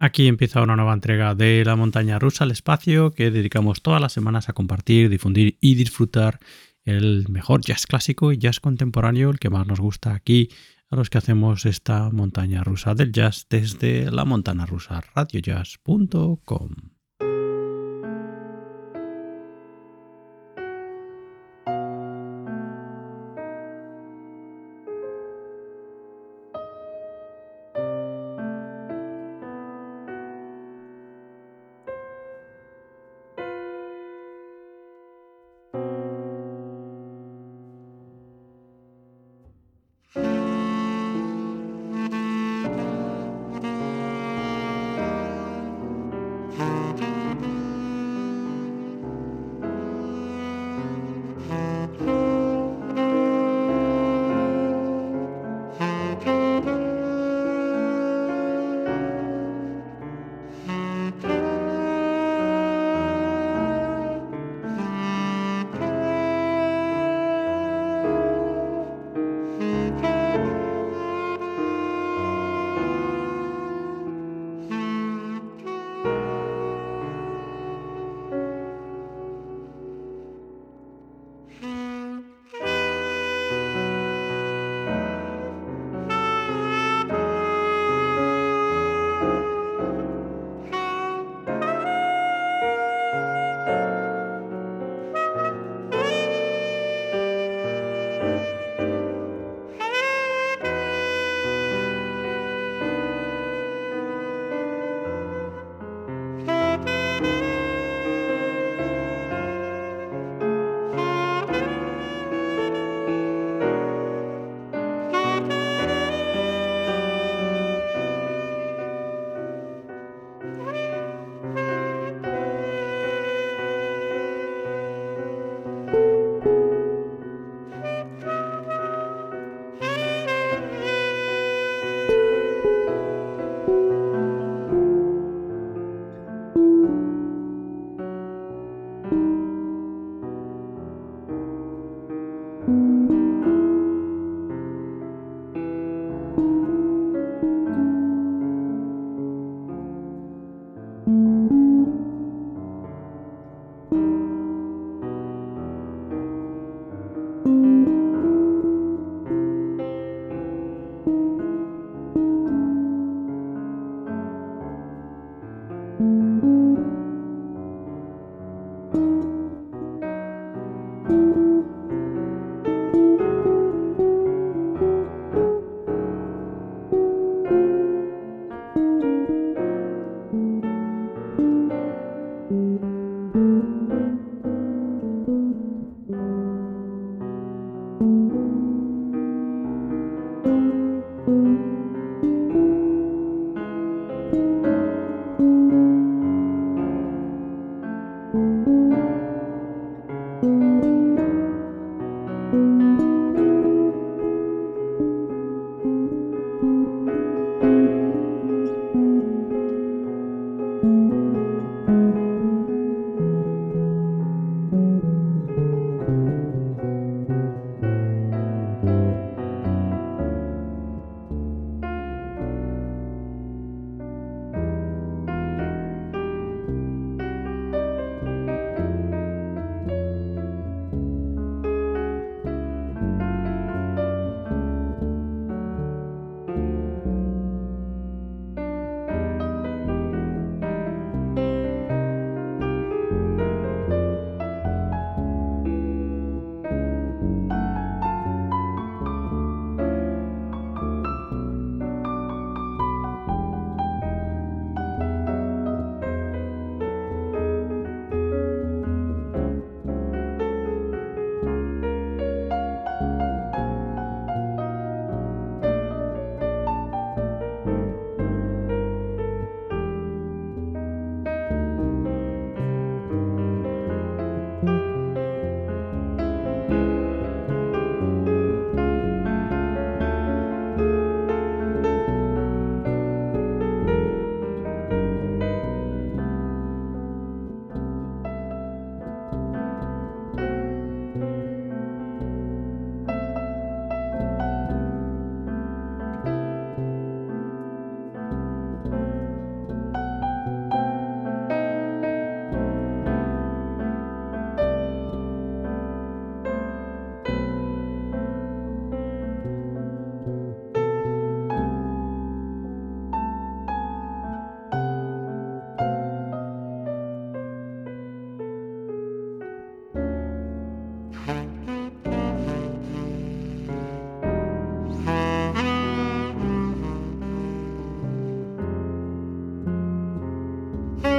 Aquí empieza una nueva entrega de La montaña rusa al espacio que dedicamos todas las semanas a compartir, difundir y disfrutar el mejor jazz clásico y jazz contemporáneo, el que más nos gusta aquí a los que hacemos esta montaña rusa del jazz desde la montana rusa radiojazz.com.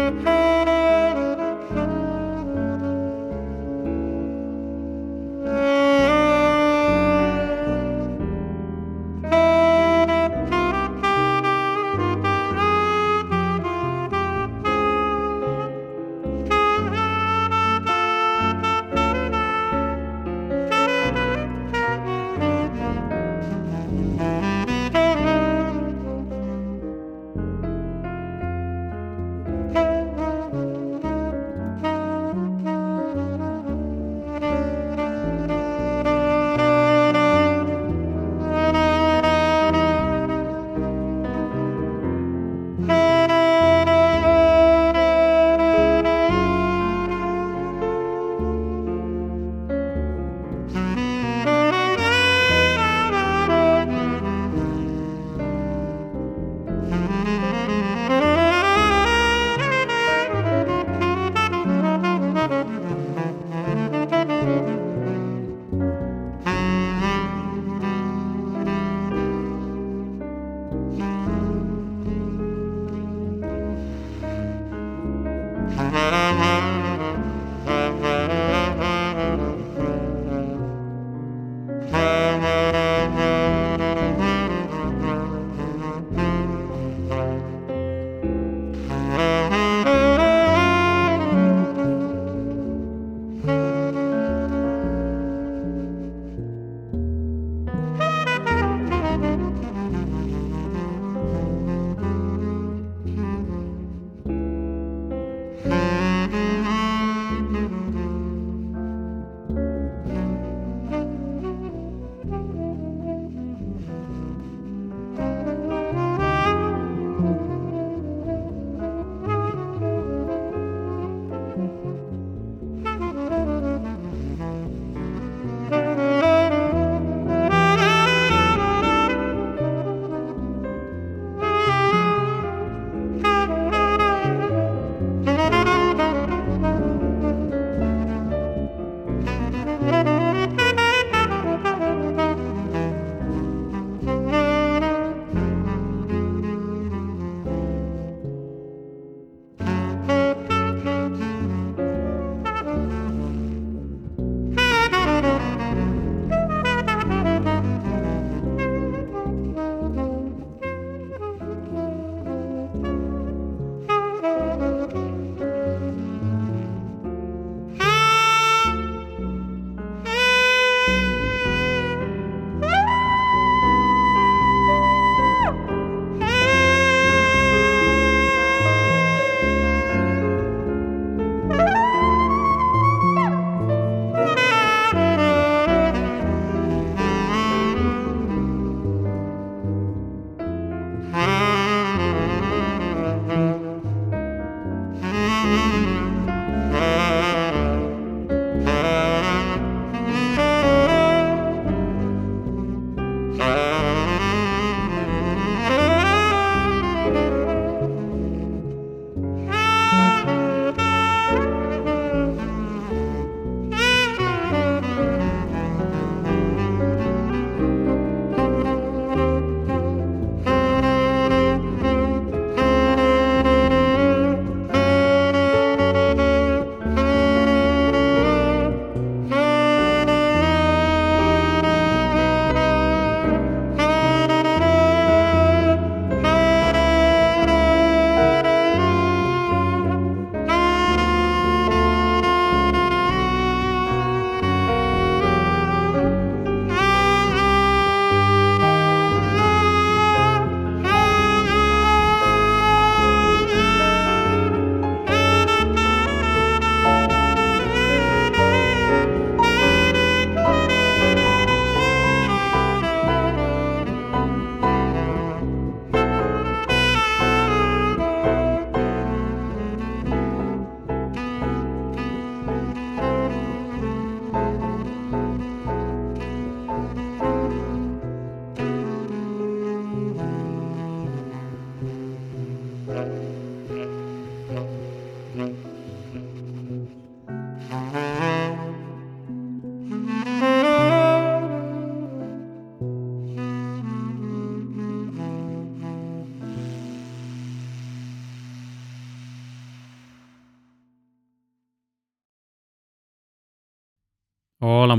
Música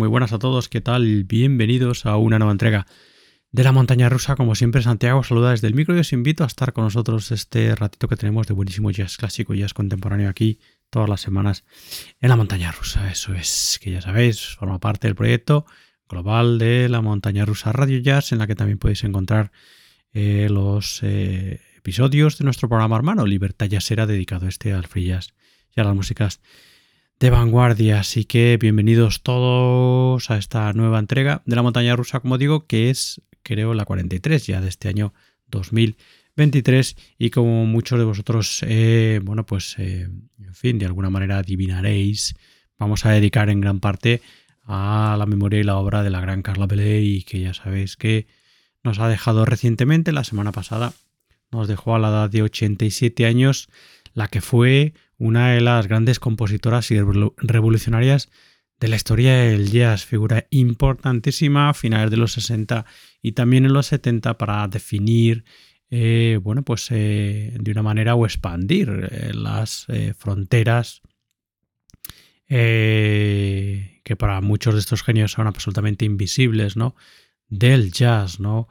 muy buenas a todos, ¿qué tal? Bienvenidos a una nueva entrega de la montaña rusa. Como siempre, Santiago saluda desde el micro y os invito a estar con nosotros este ratito que tenemos de buenísimo jazz clásico y jazz contemporáneo aquí todas las semanas en la montaña rusa. Eso es, que ya sabéis, forma parte del proyecto global de la montaña rusa Radio Jazz, en la que también podéis encontrar eh, los eh, episodios de nuestro programa hermano Libertad Jazzera dedicado este al free jazz y a las músicas de vanguardia. Así que bienvenidos todos a esta nueva entrega de la montaña rusa, como digo, que es, creo, la 43 ya de este año 2023. Y como muchos de vosotros, eh, bueno, pues, eh, en fin, de alguna manera adivinaréis, vamos a dedicar en gran parte a la memoria y la obra de la gran Carla y que ya sabéis que nos ha dejado recientemente, la semana pasada, nos dejó a la edad de 87 años, la que fue una de las grandes compositoras y revolucionarias de la historia del jazz, figura importantísima a finales de los 60 y también en los 70 para definir, eh, bueno, pues eh, de una manera o expandir eh, las fronteras que para muchos de estos genios son absolutamente invisibles, ¿no? Del jazz, ¿no?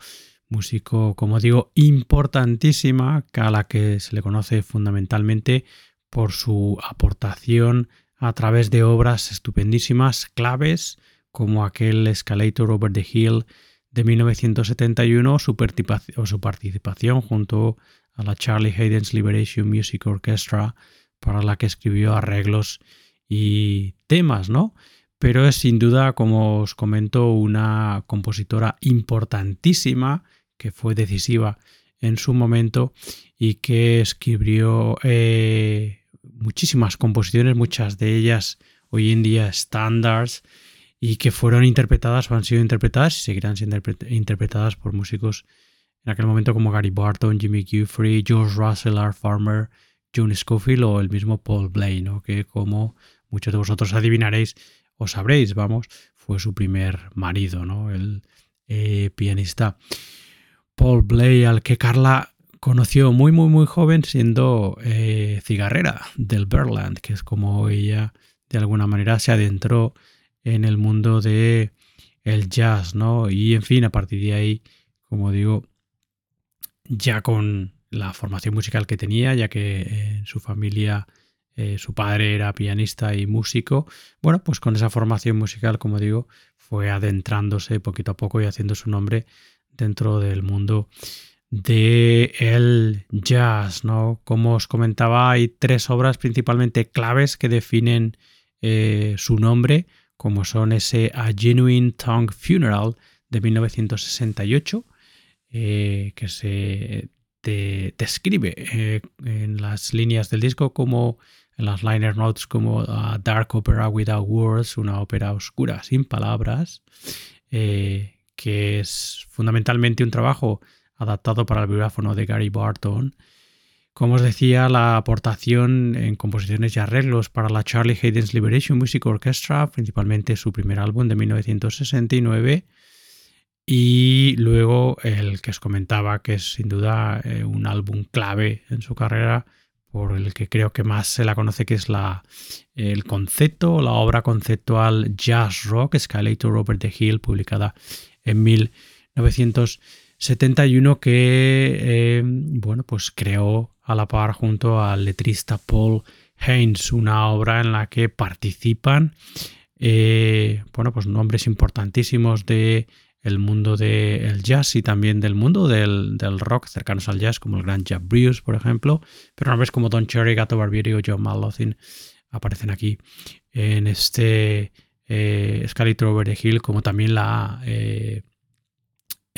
Músico, como digo, importantísima, a la que se le conoce fundamentalmente por su aportación a través de obras estupendísimas, claves, como aquel Escalator Over the Hill de 1971 o su participación junto a la Charlie Hayden's Liberation Music Orchestra, para la que escribió arreglos y temas, ¿no? Pero es sin duda, como os comento, una compositora importantísima que fue decisiva en su momento y que escribió eh, muchísimas composiciones, muchas de ellas hoy en día estándares y que fueron interpretadas o han sido interpretadas y seguirán siendo interpretadas por músicos en aquel momento como Gary Barton, Jimmy Guthrie, George Russell, Art Farmer, John Scofield o el mismo Paul Blay, que como muchos de vosotros adivinaréis o sabréis, vamos, fue su primer marido, ¿no? el eh, pianista Paul Blay, al que Carla conoció muy, muy, muy joven siendo eh, cigarrera del Berland, que es como ella de alguna manera se adentró en el mundo de el jazz, ¿no? Y en fin, a partir de ahí, como digo, ya con la formación musical que tenía, ya que en su familia eh, su padre era pianista y músico, bueno, pues con esa formación musical, como digo, fue adentrándose poquito a poco y haciendo su nombre dentro del mundo de el jazz, ¿no? Como os comentaba, hay tres obras principalmente claves que definen eh, su nombre, como son ese A Genuine Tongue Funeral de 1968, eh, que se describe eh, en las líneas del disco como en las liner notes como a Dark Opera Without Words, una ópera oscura sin palabras, que es fundamentalmente un trabajo adaptado para el vibráfono de Gary Barton. Como os decía, la aportación en composiciones y arreglos para la Charlie Hayden's Liberation Music Orchestra, principalmente su primer álbum de 1969, y luego el que os comentaba, que es sin duda eh, un álbum clave en su carrera, por el que creo que más se la conoce, que es la, el concepto, la obra conceptual Jazz Rock, Escalator Over the Hill, publicada en 1970. 71 que eh, bueno, pues creó a la par junto al letrista Paul Haynes una obra en la que participan eh, bueno, pues nombres importantísimos de el mundo del jazz y también del mundo del, rock cercanos al jazz, como el gran Jack Bruce, por ejemplo, pero nombres como Don Cherry, Gato Barbieri o John Malothin aparecen aquí en este eh, the Hill, como también la eh,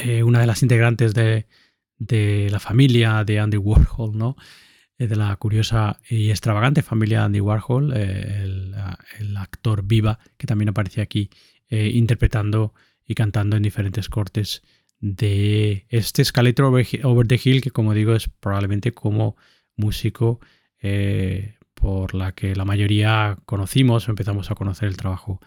eh, una de las integrantes de, la familia de Andy Warhol, ¿no? Eh, de la curiosa y extravagante familia de Andy Warhol, eh, el, actor Viva, que también aparece aquí interpretando y cantando en diferentes cortes de este Escalator over, the Hill, que como digo es probablemente como músico por la que la mayoría conocimos, empezamos a conocer el trabajo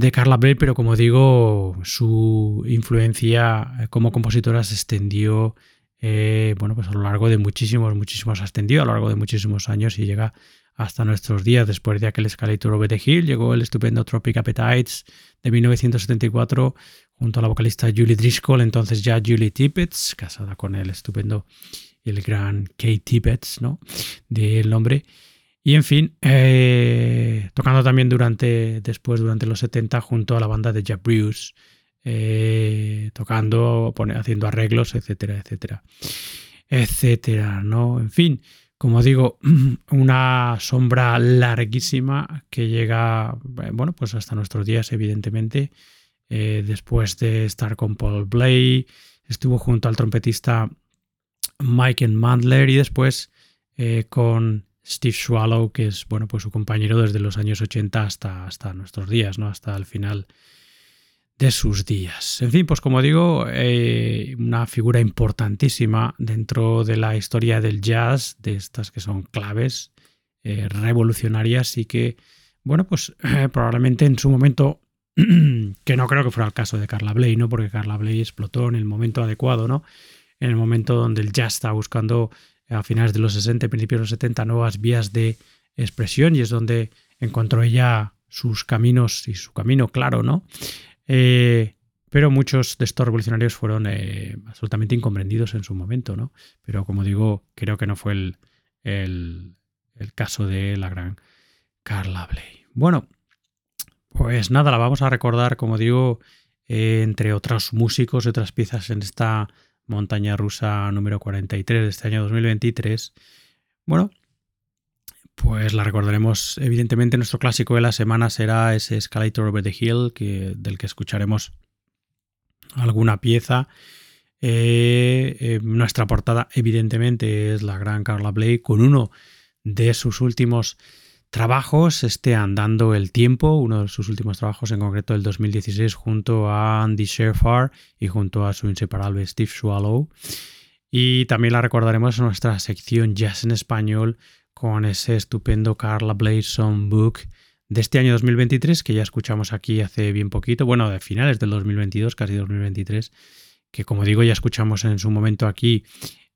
de Carla Bell, pero como digo, su influencia como compositora se extendió, eh, bueno, pues a lo largo de muchísimos, muchísimos, ascendió a lo largo de muchísimos años y llega hasta nuestros días. Después de aquel Escalator Over the Hill llegó el estupendo Tropic Appetites de 1974 junto a la vocalista Julie Driscoll, entonces ya Julie Tippett, casada con el estupendo y el gran Kate Tippett, ¿no? Del nombre. Y en fin, eh, tocando también durante, después, durante los 70, junto a la banda de Jack Bruce, eh, tocando, haciendo arreglos, etcétera, etcétera, etcétera, ¿no? En fin, como digo, una sombra larguísima que llega, bueno, pues hasta nuestros días, evidentemente. Eh, después de estar con Paul Blay, estuvo junto al trompetista Mike Mandler y después con Steve Swallow, que es bueno, pues su compañero desde los años 80 hasta, hasta nuestros días, ¿no? hasta el final de sus días. En fin, pues como digo, eh, una figura importantísima dentro de la historia del jazz, de estas que son claves, eh, revolucionarias y que, bueno, pues probablemente en su momento, que no creo que fuera el caso de Carla Bley, ¿no? Porque Carla Bley explotó en el momento adecuado, ¿no? En el momento donde el jazz está buscando a finales de los 60 y principios de los 70 nuevas vías de expresión y es donde encontró ella sus caminos y su camino claro, ¿no? Eh, pero muchos de estos revolucionarios fueron eh, absolutamente incomprendidos en su momento, ¿no? Pero como digo, creo que no fue el, el, caso de la gran Carla Bley. Bueno, pues nada, la vamos a recordar, como digo, eh, entre otros músicos y otras piezas en esta montaña rusa número 43 de este año 2023. Bueno, pues la recordaremos. Evidentemente, nuestro clásico de la semana será ese Escalator Over the Hill, que, del que escucharemos alguna pieza. Eh, eh, nuestra portada, evidentemente, es la gran Carla Blake con uno de sus últimos trabajos, este Andando el Tiempo, uno de sus últimos trabajos, en concreto el 2016, junto a Andy Sherfar y junto a su inseparable Steve Swallow. Y también la recordaremos en nuestra sección Jazz en Español con ese estupendo Carla Blade Songbook de este año 2023 que ya escuchamos aquí hace bien poquito, bueno, de finales del 2022, casi 2023, que como digo ya escuchamos en su momento aquí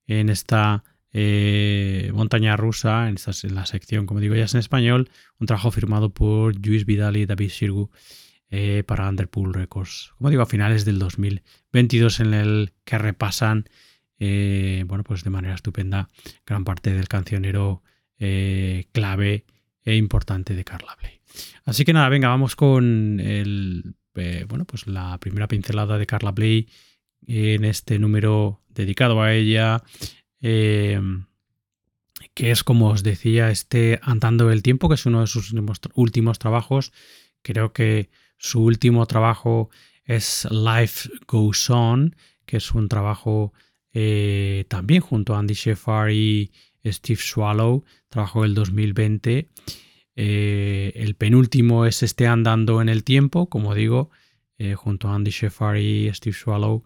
en esta eh, montaña Rusa, en, la sección, como digo ya es en español, un trabajo firmado por Luis Vidal y David Sirgu eh, para Underpool Records. Como digo, a finales del 2022 en el que repasan, eh, bueno, pues de manera estupenda gran parte del cancionero clave e importante de Carla Bley. Así que nada, venga, vamos con el, bueno, pues la primera pincelada de Carla Bley en este número dedicado a ella Em, que es como os decía, este Andando el Tiempo, que es uno de sus últimos, trabajos. Creo que su último trabajo es Life Goes On, que es un trabajo eh, también junto a Andy Sheffar y Steve Swallow, trabajo del 2020. Eh, el penúltimo es este Andando en el Tiempo, como digo, eh, junto a Andy Sheffar y Steve Swallow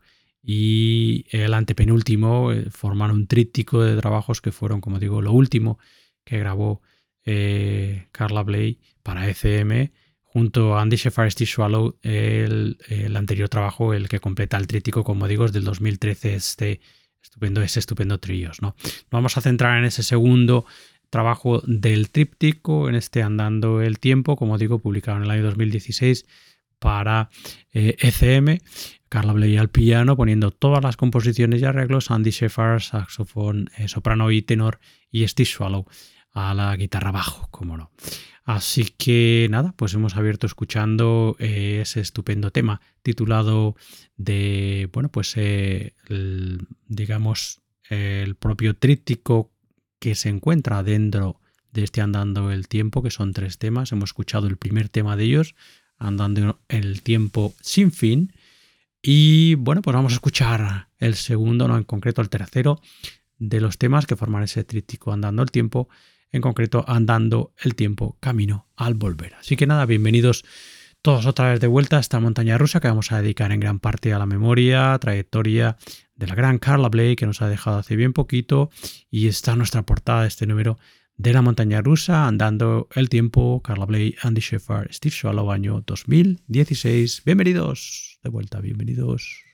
y el antepenúltimo eh, formaron un tríptico de trabajos que fueron, como digo, lo último que grabó eh, Carla Bley para ECM junto a Andy Sheffar Steve Swallow el, anterior trabajo, el que completa el tríptico, como digo, es del 2013, este estupendo, ese estupendo tríos. ¿no? vamos a centrar en ese segundo trabajo del tríptico, en este Andando el Tiempo, como digo, publicado en el año 2016 para ECM. Eh, e Carla Bley al piano, poniendo todas las composiciones y arreglos, Andy Sheffard, saxofón, eh, soprano y tenor, y Steve Swallow a la guitarra bajo, como no. Así que nada, pues hemos abierto escuchando eh, ese estupendo tema titulado de, bueno, pues eh, digamos el propio tríptico que se encuentra dentro de este Andando el Tiempo, que son tres temas. Hemos escuchado el primer tema de ellos, Andando el Tiempo sin fin, y bueno, pues vamos a escuchar el segundo, no en concreto el tercero, de los temas que forman ese tríptico Andando el tiempo, en concreto Andando el tiempo, camino al volver. Así que nada, bienvenidos todos otra vez de vuelta a esta montaña rusa que vamos a dedicar en gran parte a la memoria, trayectoria de la gran Carla Blake que nos ha dejado hace bien poquito y está nuestra portada de este número de la montaña rusa, andando el tiempo, Carla Bley, Andy Sheffard, Steve Swallow, año 2016. Bienvenidos de vuelta, bienvenidos.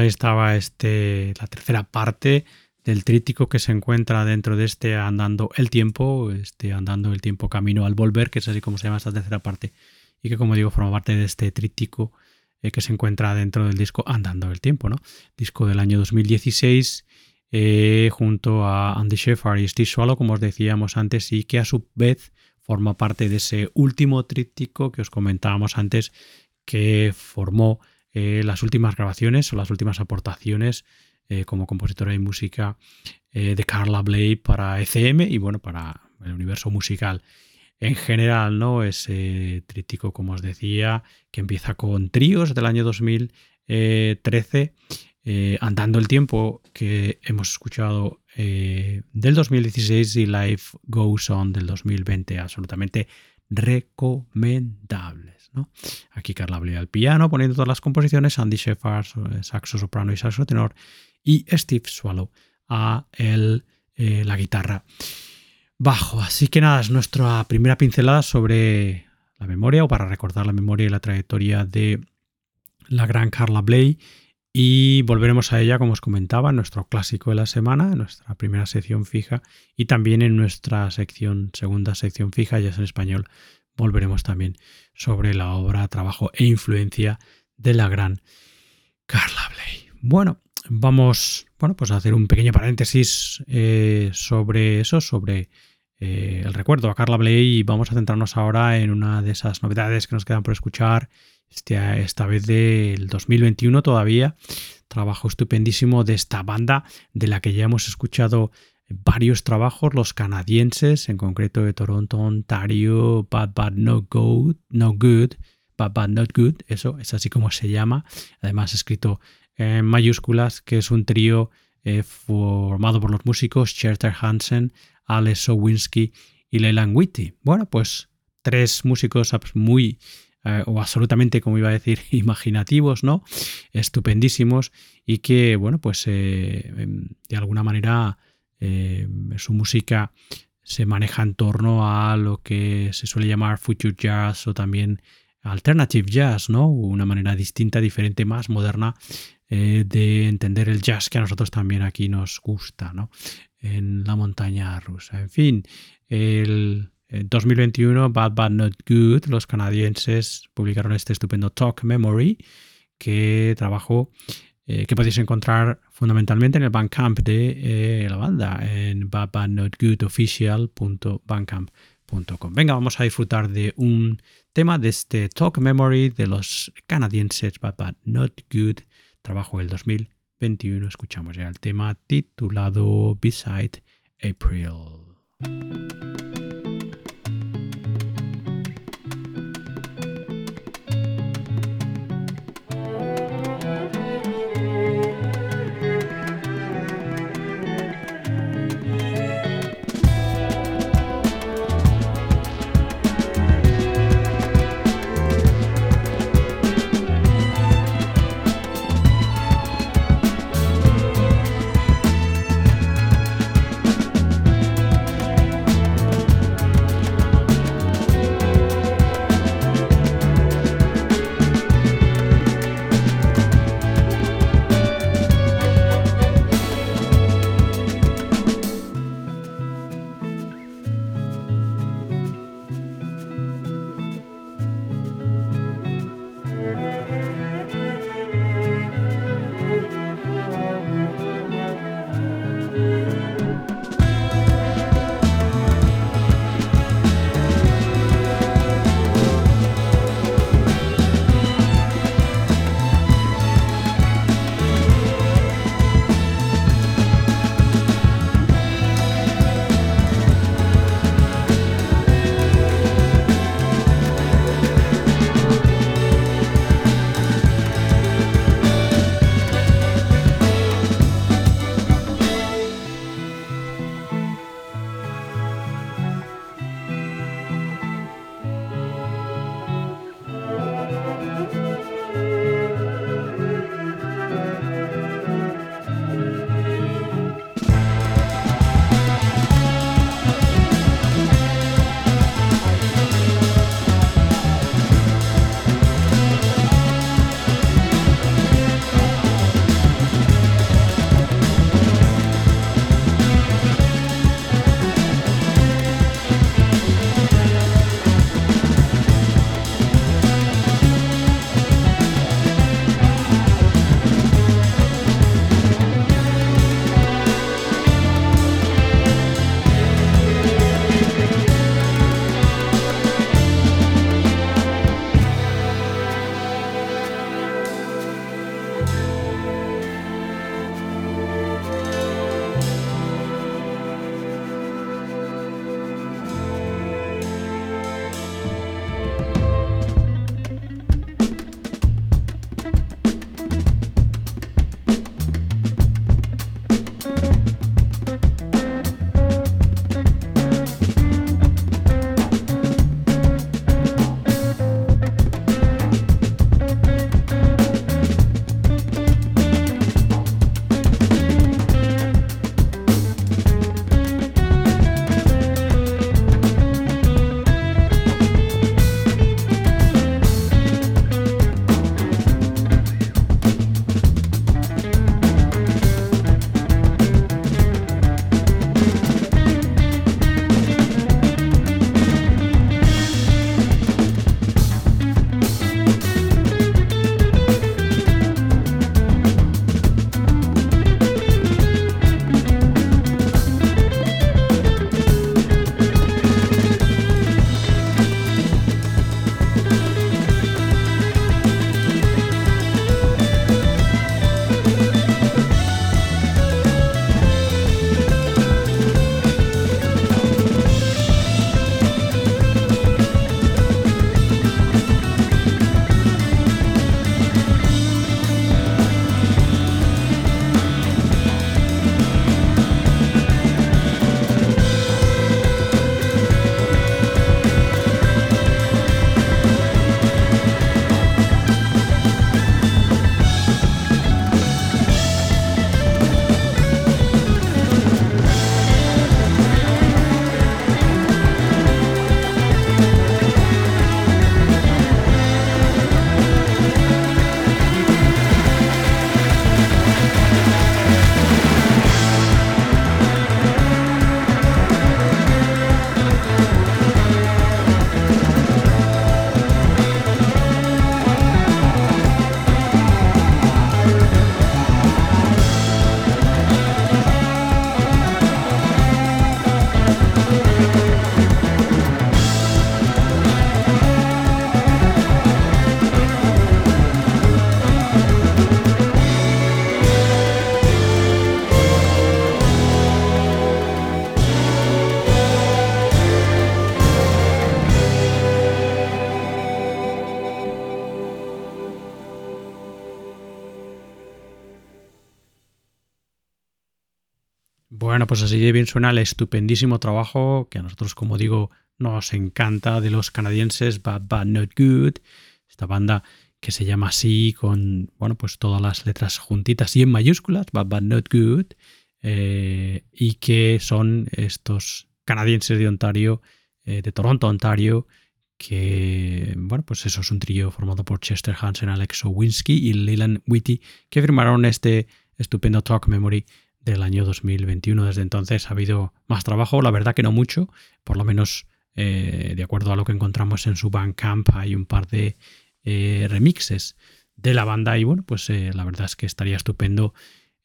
Ahí estaba este, la tercera parte del tríptico que se encuentra dentro de este Andando el tiempo, este Andando el tiempo camino al volver, que es así como se llama esta tercera parte, y que como digo forma parte de este tríptico eh, que se encuentra dentro del disco Andando el tiempo, ¿no? Disco del año 2016 eh, junto a Andy Sheffard y Steve Swallow, como os decíamos antes, y que a su vez forma parte de ese último tríptico que os comentábamos antes que formó eh, las últimas grabaciones o las últimas aportaciones eh, como compositora de música eh, de Carla Bley para ECM y bueno, para el universo musical. En general, ¿no? Ese tríptico, como os decía, que empieza con tríos del año 2013, andando el tiempo que hemos escuchado del 2016 y Life Goes On del 2020, absolutamente Aquí Carla Bley al piano, poniendo todas las composiciones, Andy Sheffard, eh, saxo soprano y saxo tenor, y Steve Swallow a eh, la guitarra bajo. Así que nada, es nuestra primera pincelada sobre la memoria o para recordar la memoria y la trayectoria de la gran Carla Bley. Y volveremos a ella, como os comentaba, en nuestro clásico de la semana, en nuestra primera sección fija y también en nuestra sección, segunda sección fija, ya es en español, volveremos también sobre la obra, trabajo e influencia de la gran Carla Bley. Bueno, vamos bueno, pues a hacer un pequeño paréntesis eh, sobre eso, sobre eh, el recuerdo a Carla Bley y vamos a centrarnos ahora en una de esas novedades que nos quedan por escuchar, este, esta vez del 2021 todavía. Trabajo estupendísimo de esta banda de la que ya hemos escuchado varios trabajos, los canadienses, en concreto de Toronto, Ontario, Bad Bad No Good, No Good, Bad Bad Not Good, eso es así como se llama, además escrito en mayúsculas, que es un trío eh, formado por los músicos Cherter Hansen, Alex Sowinski y Leland Whitty. Bueno, pues tres músicos muy eh, o absolutamente, como iba a decir, imaginativos, ¿no? Estupendísimos y que, bueno, pues eh, em, de alguna manera eh, su música se maneja en torno a lo que se suele llamar future jazz o también alternative jazz, ¿no? Una manera distinta, diferente, más moderna eh, de entender el jazz que a nosotros también aquí nos gusta, ¿no? En la montaña rusa. En fin, el 2021, Bad Bad Not Good, los canadienses publicaron este estupendo Talk Memory que trabajó eh, que podéis encontrar fundamentalmente en el Bandcamp de eh, la banda, en badbadnotgoodofficial.bandcamp.com. Venga, vamos a disfrutar de un tema de este Talk Memory de los canadienses Bad Not Good, trabajo del 2021. Escuchamos ya el tema titulado Beside April. Pues así de bien suena el estupendísimo trabajo que a nosotros, como digo, nos encanta de los canadienses Bad Bad Not Good, esta banda que se llama así con, bueno, pues todas las letras juntitas y en mayúsculas, Bad Bad Not Good, eh, y que son estos canadienses de Ontario, eh, de Toronto, Ontario, que, bueno, pues eso es un trío formado por Chester Hansen, Alex Owinski y Leland Whitty, que firmaron este estupendo Talk Memory del año 2021. Desde entonces ha habido más trabajo, la verdad que no mucho, por lo menos eh, de acuerdo a lo que encontramos en su Bandcamp hay un par de eh, remixes de la banda y bueno, pues eh, la verdad es que estaría estupendo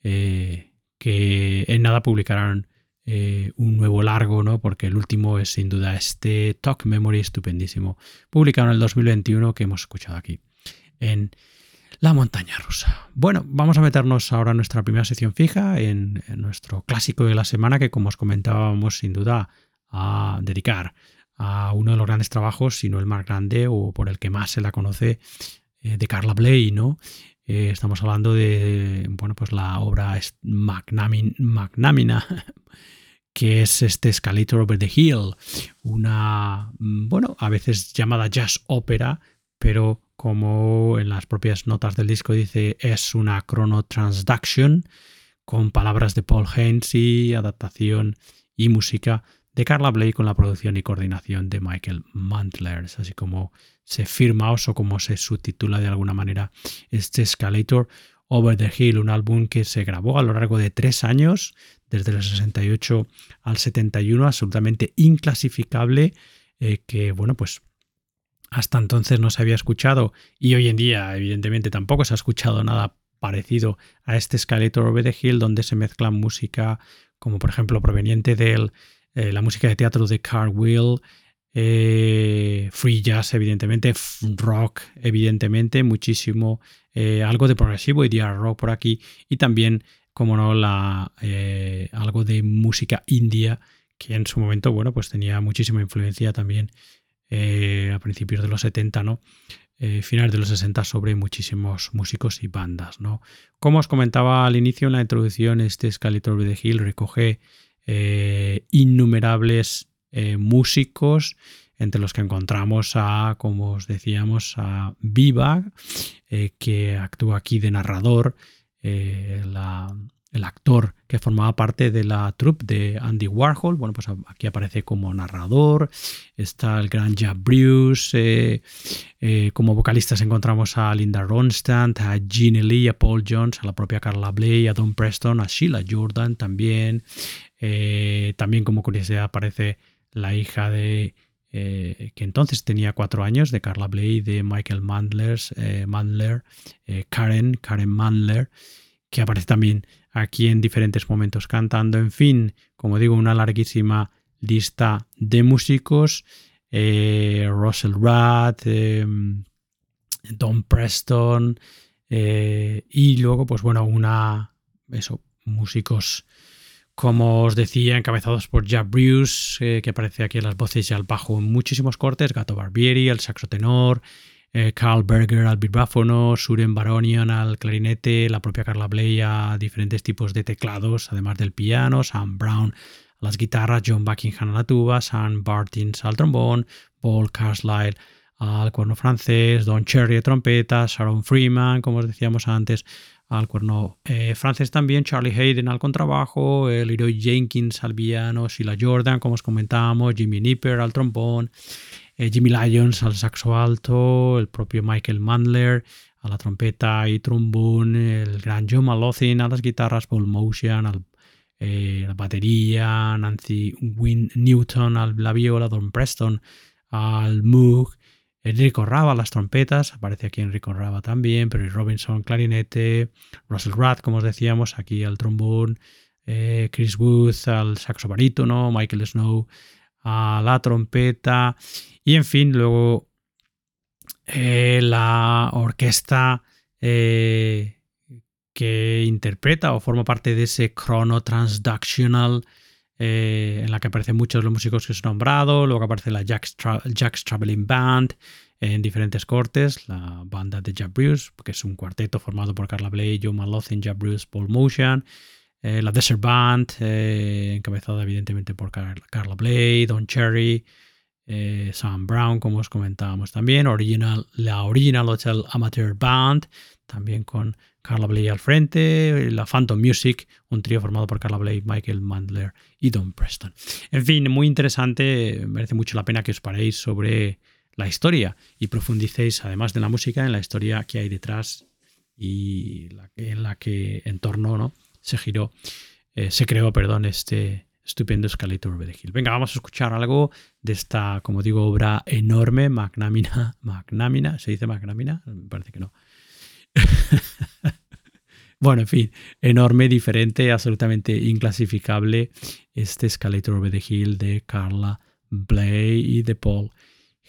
que en nada publicaran un nuevo largo, ¿no? Porque el último es sin duda este Talk Memory estupendísimo, publicado en el 2021 que hemos escuchado aquí en La Montaña Rusa. Bueno, vamos a meternos ahora en nuestra primera sección fija, en, nuestro clásico de la semana que como os comentábamos sin duda a dedicar a uno de los grandes trabajos, si no el más grande o por el que más se la conoce, eh, de Carla Bley, ¿no? Eh, estamos hablando de, bueno, pues la obra Magnamina que es este Escalator Over the Hill, una, mm, bueno, a veces llamada jazz ópera, pero como en las propias notas del disco dice, es una chrono transduction con palabras de Paul Haynes y adaptación y música de Carla Bley con la producción y coordinación de Michael Mantlers, así como se firma o como se subtitula de alguna manera este Escalator Over the Hill, un álbum que se grabó a lo largo de tres años, desde el 68 al 71, absolutamente inclasificable, eh, que bueno, pues hasta entonces no se había escuchado y hoy en día evidentemente tampoco se ha escuchado nada parecido a este Skeletor Over the Hill, donde se mezcla música como por ejemplo proveniente de eh, la música de teatro de Carl Will, eh, free jazz, evidentemente, rock, evidentemente, muchísimo, algo de progresivo y de rock por aquí, y también como no, la, eh, algo de música india, que en su momento, bueno, pues tenía muchísima influencia también eh, a principios de los 70, ¿no? Eh, finales de los 60 sobre muchísimos músicos y bandas, ¿no? Como os comentaba al inicio en la introducción, este Skeletor de Hill recoge innumerables músicos, entre los que encontramos a, como os decíamos, a Viva, que actúa aquí de narrador, eh, el actor que formaba parte de la troupe de Andy Warhol. Bueno, pues aquí aparece como narrador. Está el gran Jack Bruce. Eh, eh, como vocalistas encontramos a Linda Ronstadt, a Jeannie Lee, a Paul Jones, a la propia Carla Bley, a Don Preston, a Sheila Jordan también. también como curiosidad aparece la hija de que entonces tenía cuatro años, de Carla Bley, de Michael eh, Mandler, eh, Karen, Karen Mandler, que aparece también aquí en diferentes momentos cantando. En fin, como digo, una larguísima lista de músicos. Eh, Russell Rath, Don Preston y luego, pues bueno, una, eso, músicos como os decía, encabezados por Jack Bruce, eh, que aparece aquí en las voces y al bajo en muchísimos cortes, Gato Barbieri, el saxo tenor, eh, Carl Berger al vibráfono, Suren Baronian al clarinete, la propia Carla Bley a diferentes tipos de teclados, además del piano, Sam Brown a las guitarras, John Buckingham a la tuba, Sam Bartins al trombón, Paul Carlisle al cuerno francés, Don Cherry a trompeta, Sharon Freeman, como os decíamos antes, al cuerno eh, francés también, Charlie Hayden al contrabajo, el Leroy Jenkins al piano, Sheila Jordan, como os comentábamos, Jimmy Nipper al trombón, eh, Jimmy Lyons al saxo alto, el propio Michael Mandler a la trompeta y trombón, el gran John Malothin a las guitarras, Paul Motion al eh, la batería, Nancy Wynne Newton a la viola, Don Preston al Moog, Enrico Raba las trompetas, aparece aquí Enrico Raba también, pero Robinson clarinete, Russell Rath, como os decíamos, aquí al trombón, eh, Chris Booth al saxo barítono, Michael Snow a la trompeta y en fin, luego eh, la orquesta eh, que interpreta o forma parte de ese chrono transductional eh, en la que aparecen muchos los músicos que os he nombrado, luego aparece la Jack's, Traveling Band en diferentes cortes, la banda de Jack Bruce, que es un cuarteto formado por Carla Bley, Joe Malothin, Jack Bruce, Paul Motion, eh, la Desert Band, eh, encabezada evidentemente por Carla Blade, Don Cherry, eh, Sam Brown, como os comentábamos también, original, la Original Hotel Amateur Band, también con Carla Bley al frente, la Phantom Music, un trío formado por Carla Bley, Michael Mandler y Don Preston. En fin, muy interesante, merece mucho la pena que os paréis sobre la historia y profundicéis, además de la música, en la historia que hay detrás y en la que en torno ¿no? Se giró, eh, se creó, perdón, este, estupendo Escalator over the Hill. Venga, vamos a escuchar algo de esta, como digo, obra enorme, magnánima, magnánima, ¿se dice magnánima? Me parece que no. bueno, en fin, enorme, diferente, absolutamente inclasificable, este Escalator over the Hill de Carla Bley y de Paul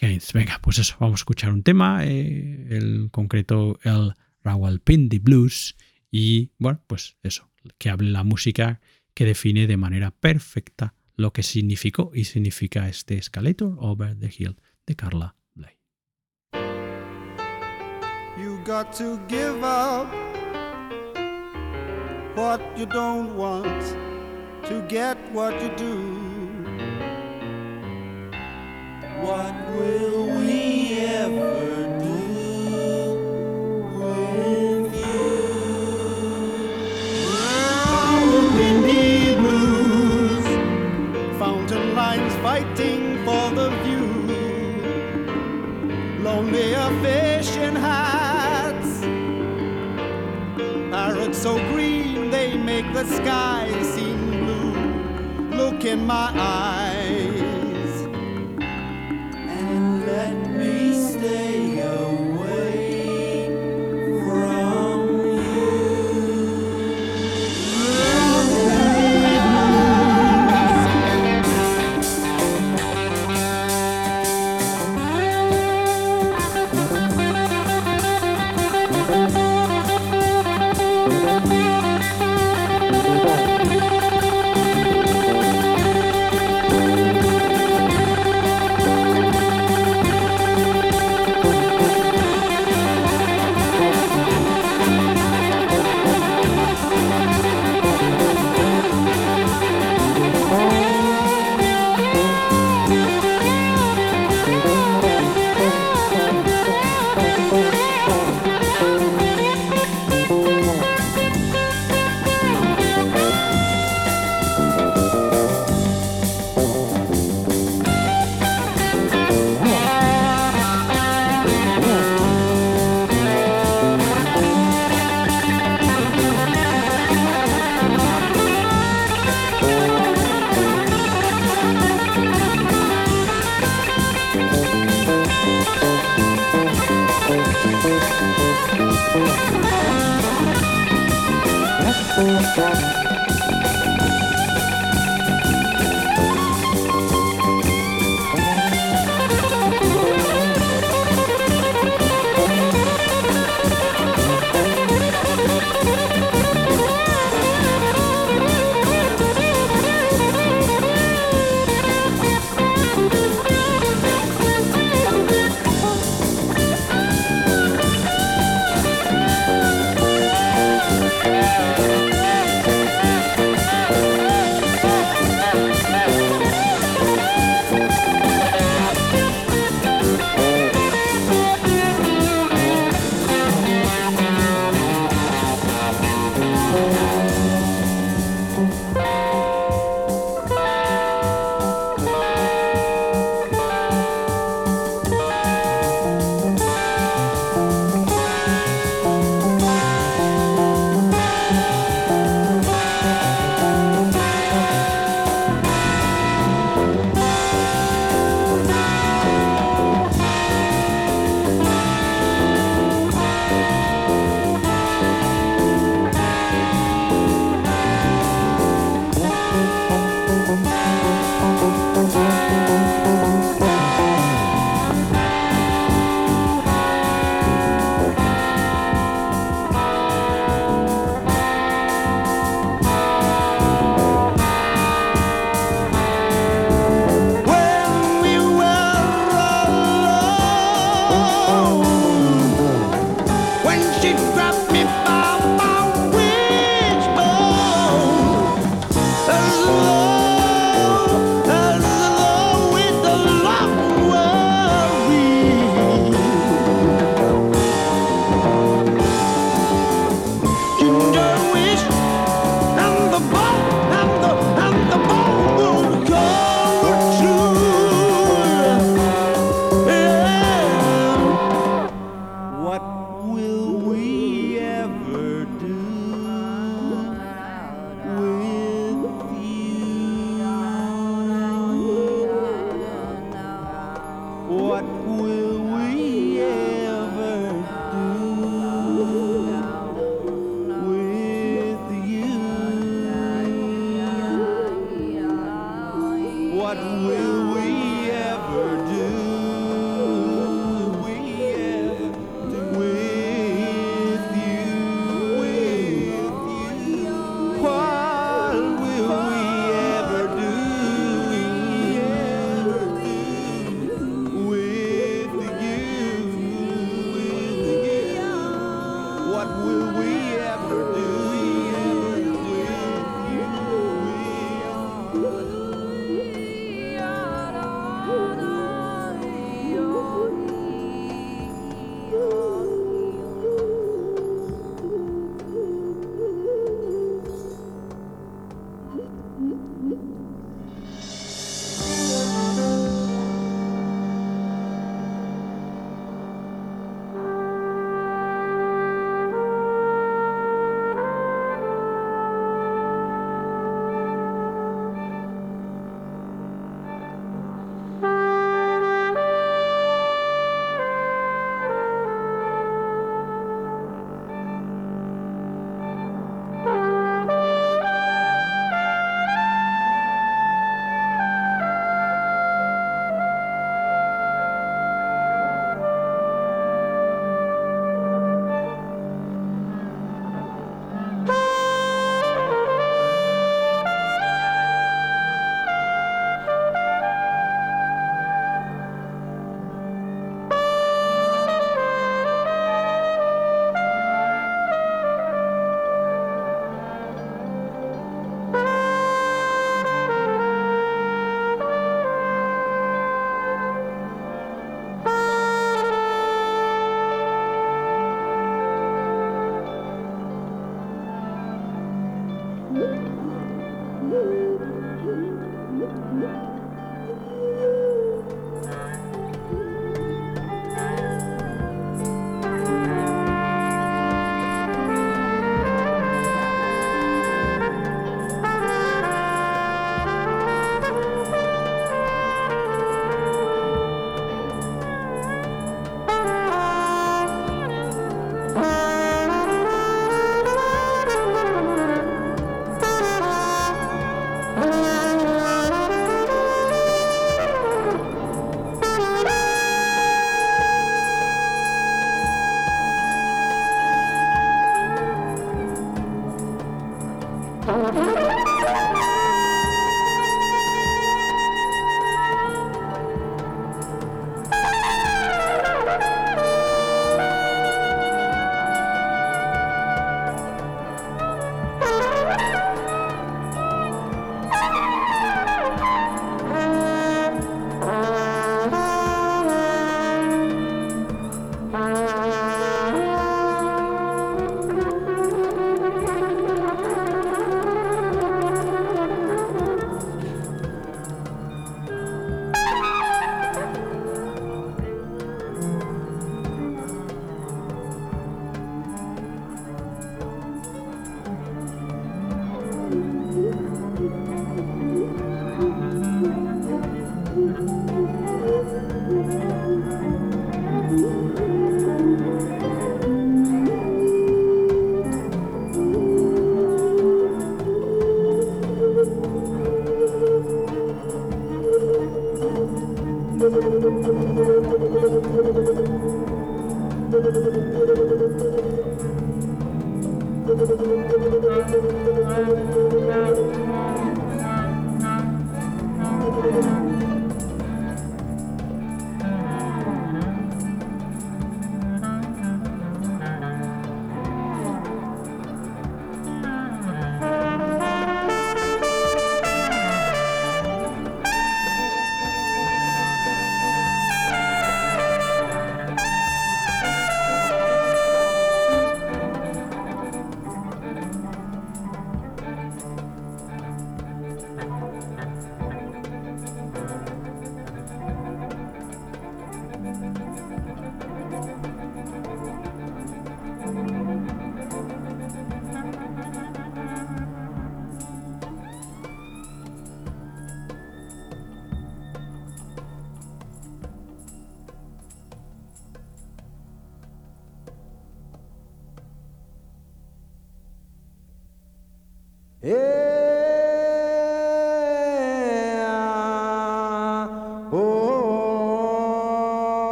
Haynes. Venga, pues eso, vamos a escuchar un tema, eh, el concreto el Rawalpindi Blues y bueno, pues eso, que hable la música que define de manera perfecta lo que significó y significa este Escalator Over the Hill de Carla Bley. You got to give up what you don't want to get what you do. So green they make the sky seem blue. Look in my eyes.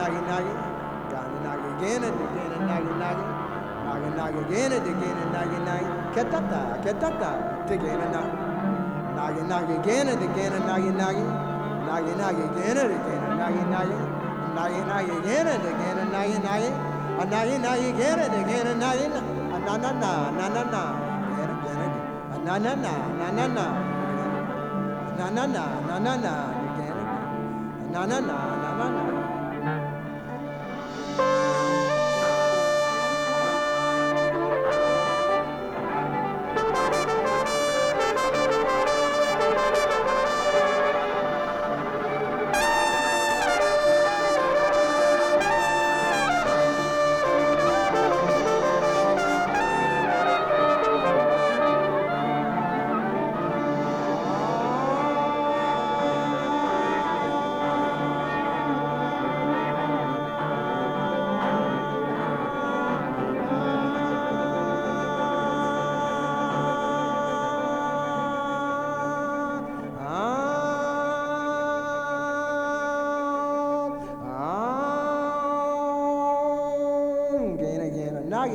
noggin, noggin, down the noggin again and again and noggin, noggin, noggin, noggin again and again and noggin, noggin, ketata, ketata, again and noggin, noggin, noggin again and again and noggin, noggin, noggin, noggin again and again and noggin, noggin, noggin, noggin again and again and noggin, noggin, a noggin, noggin again and again and noggin, a na na na na na na, na again na a na na na na na na, na na na na na na, again again, na na na.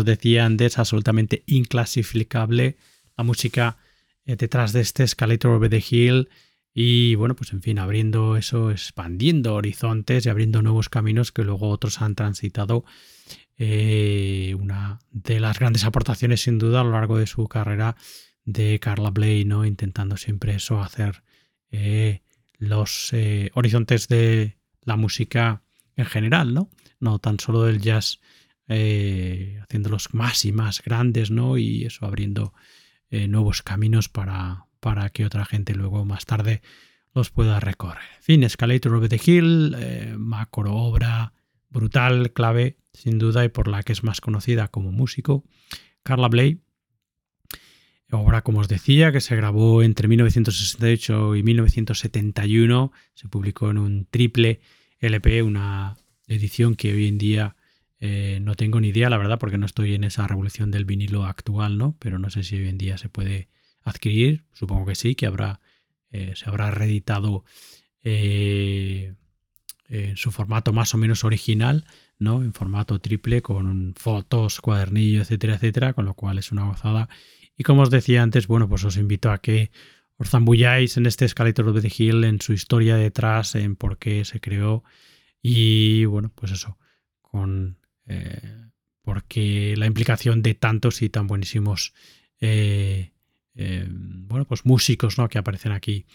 Os decía antes, absolutamente inclasificable la música eh, detrás de este Escalator over the Hill y bueno, pues en fin, abriendo eso, expandiendo horizontes y abriendo nuevos caminos que luego otros han transitado. Eh, una de las grandes aportaciones sin duda a lo largo de su carrera de Carla Bley, ¿no? Intentando siempre eso, hacer los horizontes de la música en general, ¿no? No tan solo del jazz eh, haciéndolos más y más grandes, ¿no? Y eso abriendo eh, nuevos caminos para, para que otra gente luego más tarde los pueda recorrer. En fin, Escalator over the Hill, eh, macro obra brutal, clave, sin duda, y por la que es más conocida como músico. Carla Bley, obra, como os decía, que se grabó entre 1968 y 1971, se publicó en un triple LP, una edición que hoy en día eh, no tengo ni idea, la verdad, porque no estoy en esa revolución del vinilo actual, ¿no? Pero no sé si hoy en día se puede adquirir. Supongo que sí, que habrá, eh, se habrá reeditado eh, en su formato más o menos original, ¿no? En formato triple, con fotos, cuadernillo, etcétera, etcétera, con lo cual es una gozada. Y como os decía antes, bueno, pues os invito a que os zambulláis en este Escalator of the Hill, en su historia detrás, en por qué se creó. Y bueno, pues eso, con eh, porque la implicación de tantos y tan buenísimos eh, eh, bueno, pues músicos ¿no? que aparecen aquí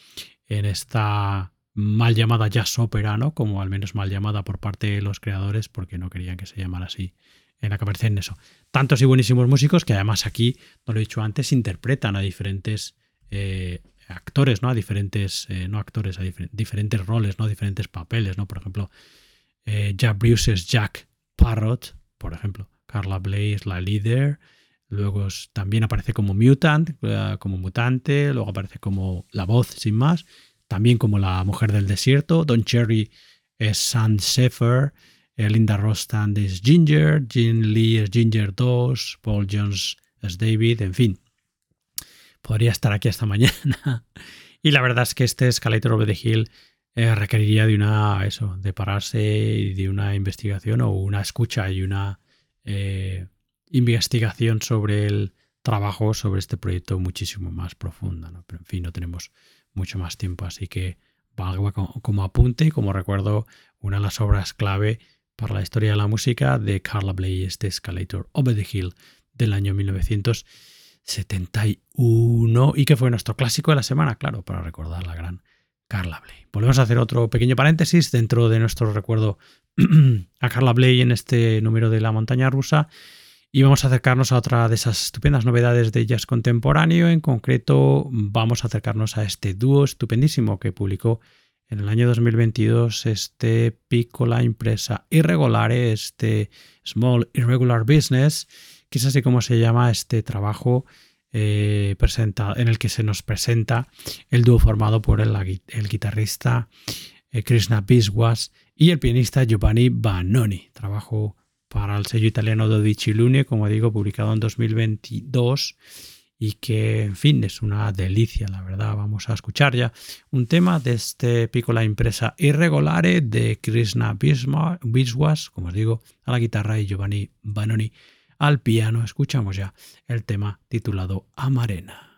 en esta mal llamada jazz ópera, como al menos mal llamada por parte de los creadores, porque no querían que se llamara así, en la que aparecen eso. Tantos y buenísimos músicos que además aquí, no lo he dicho antes, interpretan a diferentes actores, ¿no? A diferentes, no actores, a diferentes roles, ¿no? Diferentes papeles, ¿no? Por ejemplo, Jack Bruce es Jack Parrot, por ejemplo. Carla Bley es la líder, luego también aparece como mutant, eh, como mutante, luego aparece como la voz sin más, también como la mujer del desierto, Don Cherry es Sam Sheffer, eh, Linda Rostand es Ginger, Jean Lee es Ginger 2, Paul Jones es David, en fin. Podría estar aquí hasta mañana. y la verdad es que este Escalator of the Hill eh, requeriría de una, eso, de pararse y de una investigación o una escucha y una eh, investigación sobre el trabajo sobre este proyecto muchísimo más profunda. ¿no? Pero en fin, no tenemos mucho más tiempo, así que valga como apunte y como recuerdo una de las obras clave para la historia de la música de Carla Bley, este Escalator Over the Hill del año 1971 y que fue nuestro clásico de la semana, claro, para recordar la gran Carla Bley. Volvemos a hacer otro pequeño paréntesis dentro de nuestro recuerdo a Carla Bley en este número de la montaña rusa y vamos a acercarnos a otra de esas estupendas novedades de jazz contemporáneo. En concreto, vamos a acercarnos a este dúo estupendísimo que publicó en el año 2022 este Piccola Impresa Irregolare, este Small Irregular Business, que es así como se llama este trabajo eh, en el que se nos presenta el dúo formado por el, guitarrista eh, Krishna Biswas y el pianista Giovanni Banoni. Trabajo para el sello italiano Dodici Lune, como digo, publicado en 2022 y que, en fin, es una delicia, la verdad. Vamos a escuchar ya un tema de este Piccola Impresa Irregolare de Krishna Biswas, como os digo, a la guitarra y Giovanni Banoni al piano. Escuchamos ya el tema titulado Amarena.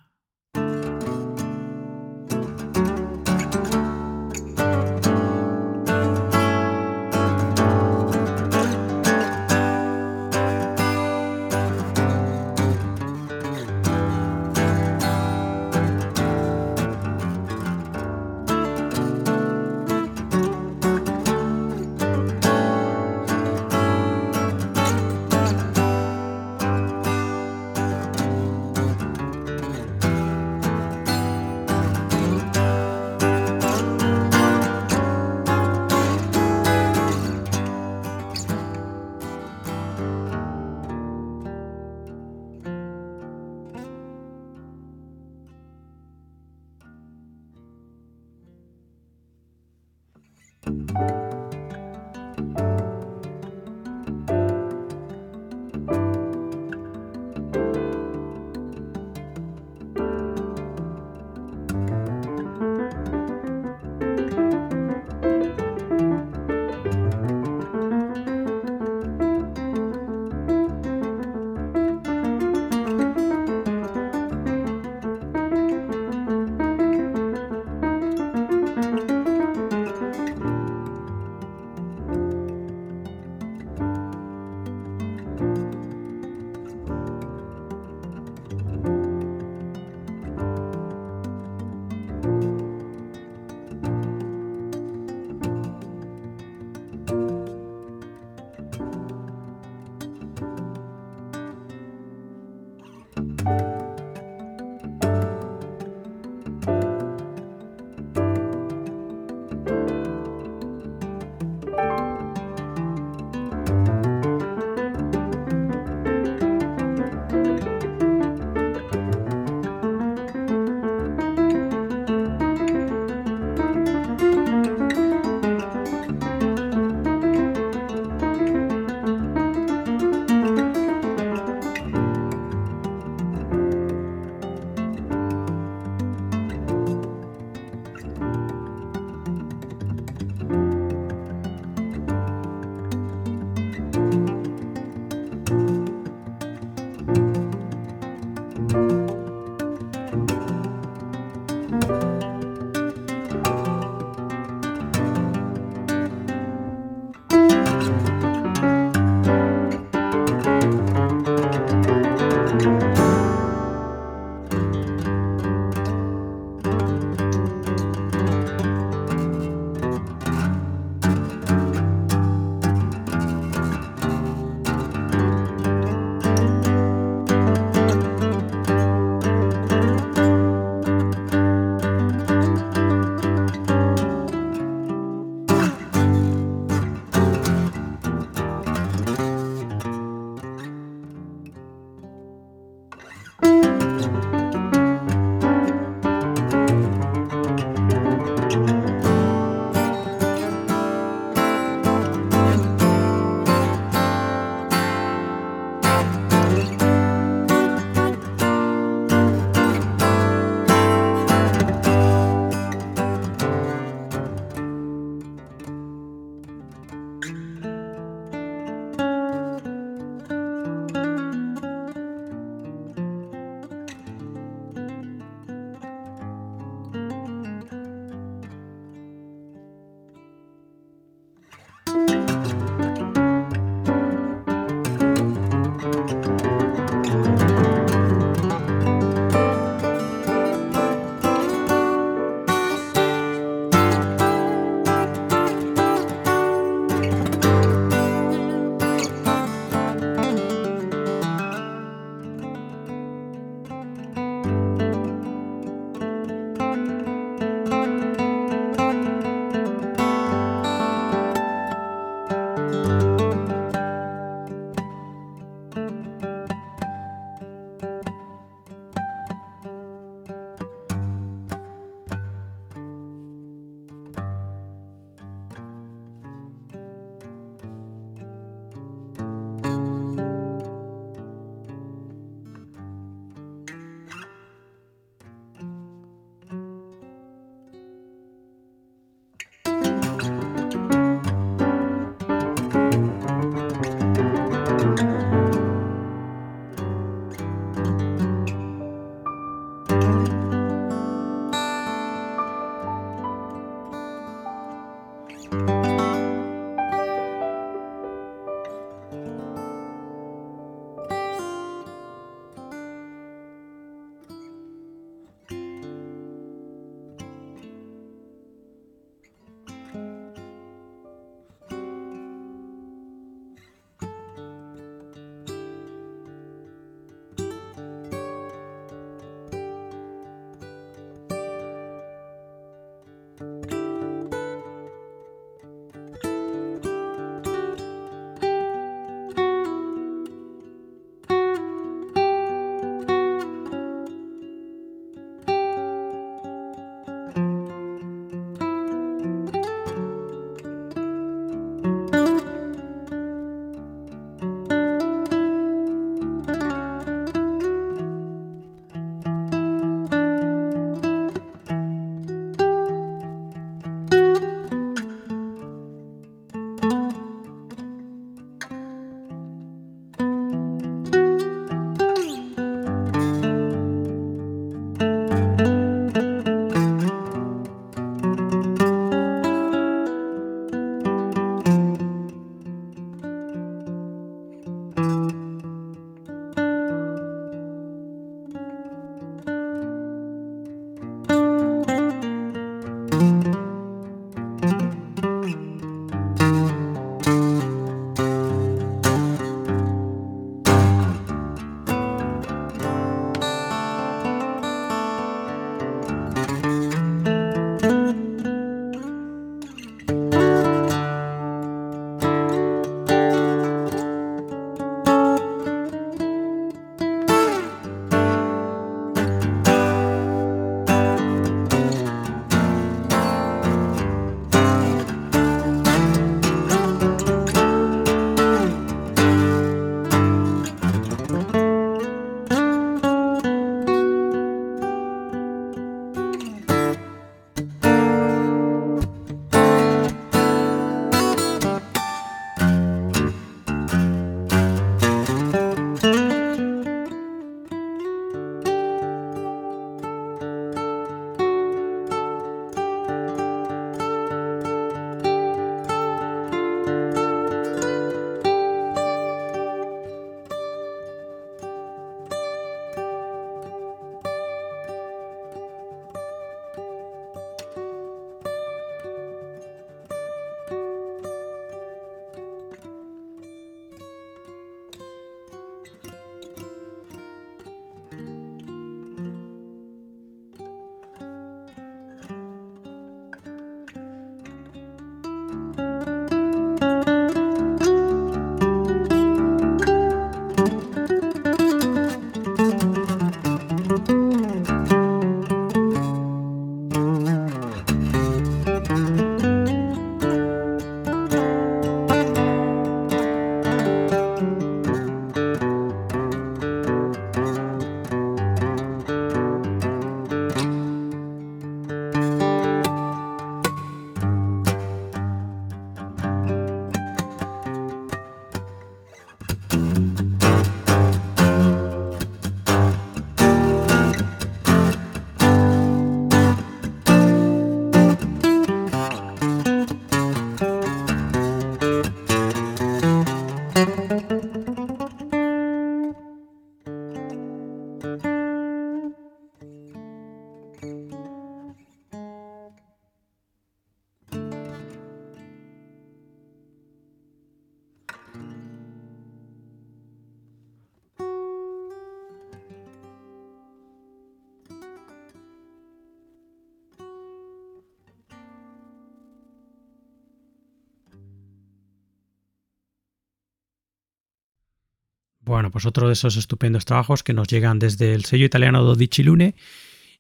Bueno, pues otro de esos estupendos trabajos que nos llegan desde el sello italiano Dodici Lune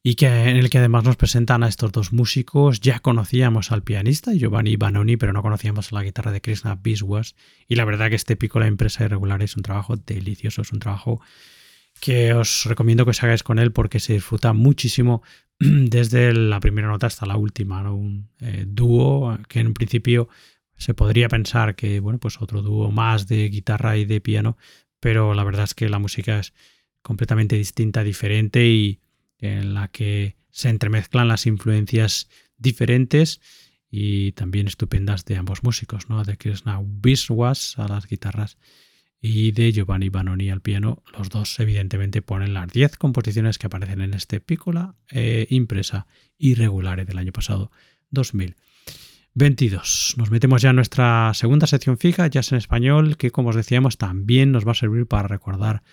y que, en el que además nos presentan a estos dos músicos. Ya conocíamos al pianista Giovanni Banoni, pero no conocíamos a la guitarra de Krishna Biswas. Y la verdad que este pico la impresa irregular es un trabajo delicioso, es un trabajo que os recomiendo que os hagáis con él porque se disfruta muchísimo desde la primera nota hasta la última. Un eh, dúo que en principio se podría pensar que, bueno, pues otro dúo más de guitarra y de piano, pero la verdad es que la música es completamente distinta, diferente y en la que se entremezclan las influencias diferentes y también estupendas de ambos músicos, ¿no? de Krishna Biswas a las guitarras y de Giovanni Banoni al piano. Los dos evidentemente ponen las 10 composiciones que aparecen en este Piccola eh, impresa irregular del año pasado, 2000. 22. Nos metemos ya en nuestra segunda sección fija, Jazz en Español, que como os decíamos también nos va a servir para recordar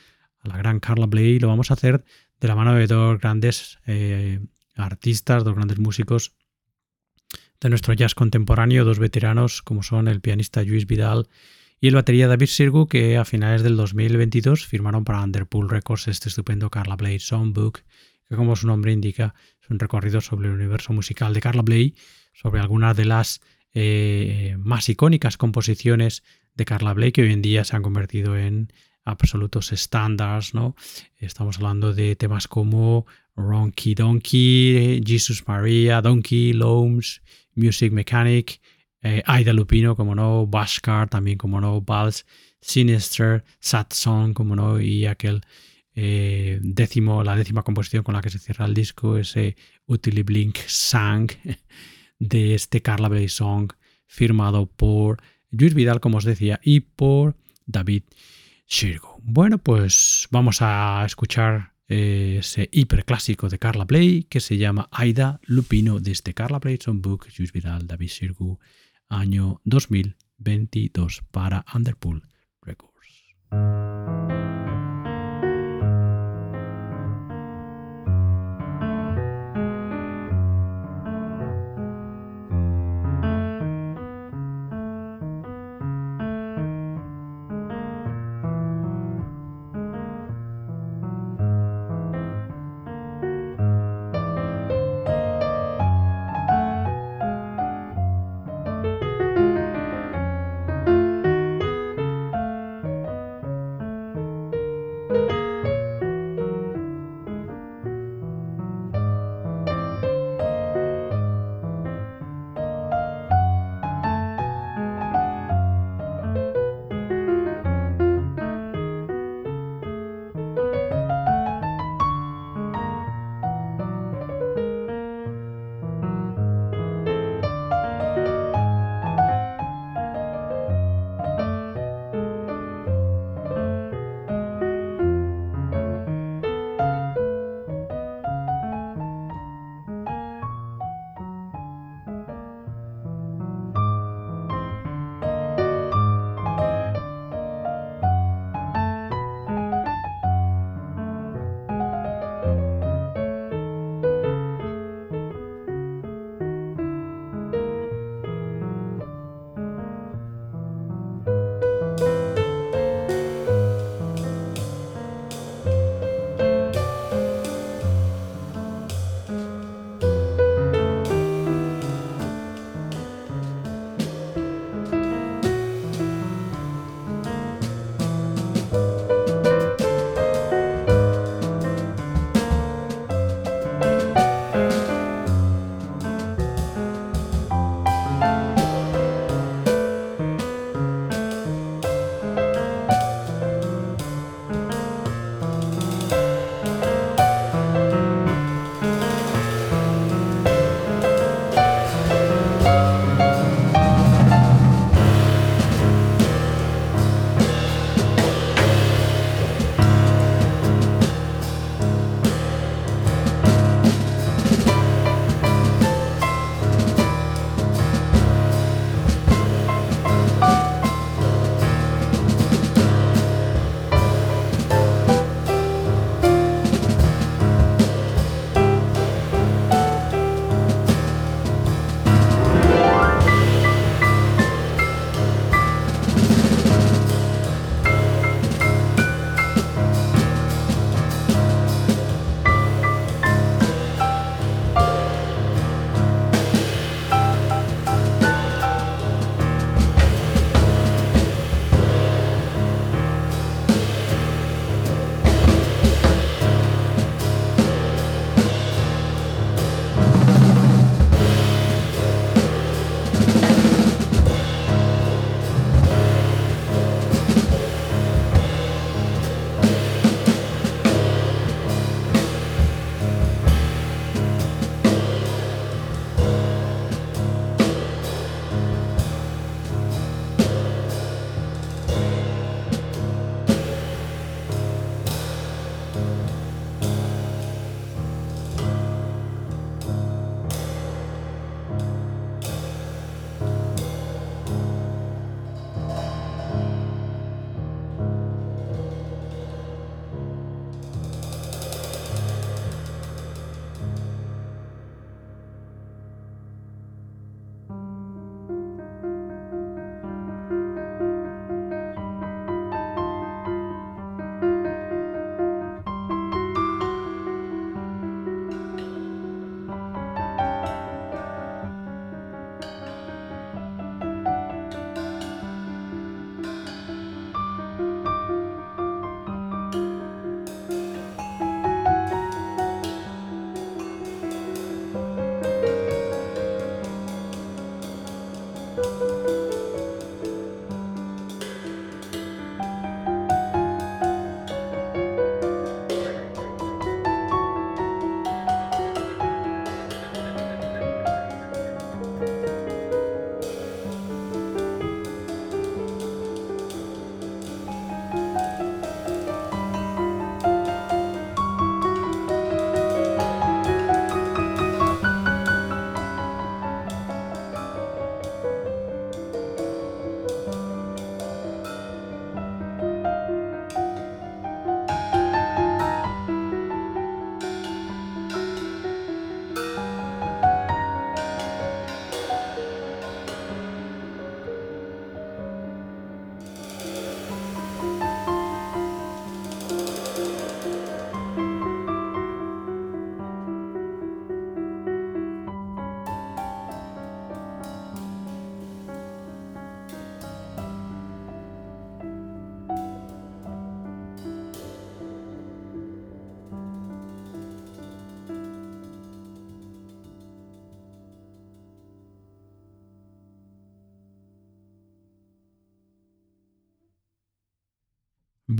a la gran Carla Bley. Lo vamos a hacer de la mano de dos grandes eh, artistas, dos grandes músicos de nuestro jazz contemporáneo, dos veteranos como son el pianista Luis Vidal y el batería David Sirgu, que a finales del 2022 firmaron para Underpool Records este estupendo Carla Bley Songbook, que como su nombre indica es un recorrido sobre el universo musical de Carla Bley sobre algunas de las eh, más icónicas composiciones de Carla Blake que hoy en día se han convertido en absolutos estándares, ¿no? Estamos hablando de temas como Ronky Donkey, Jesus Maria, Donkey, Loams, Music Mechanic, eh, Aida Lupino, como no, Bashkar, también como no, Vals, Sinister, Sad Song, como no, y aquel eh, décimo, la décima composición con la que se cierra el disco, ese Utili Blink Sang, de este Carla Bley Song firmado por Luis Vidal, como os decía, y por David Shirgo. Bueno, pues vamos a escuchar eh, ese hiperclásico de Carla Bley que se llama Aida Lupino de este Carla Bley Songbook, Luis Vidal, David Shirgu, año 2022 para Underpool Records.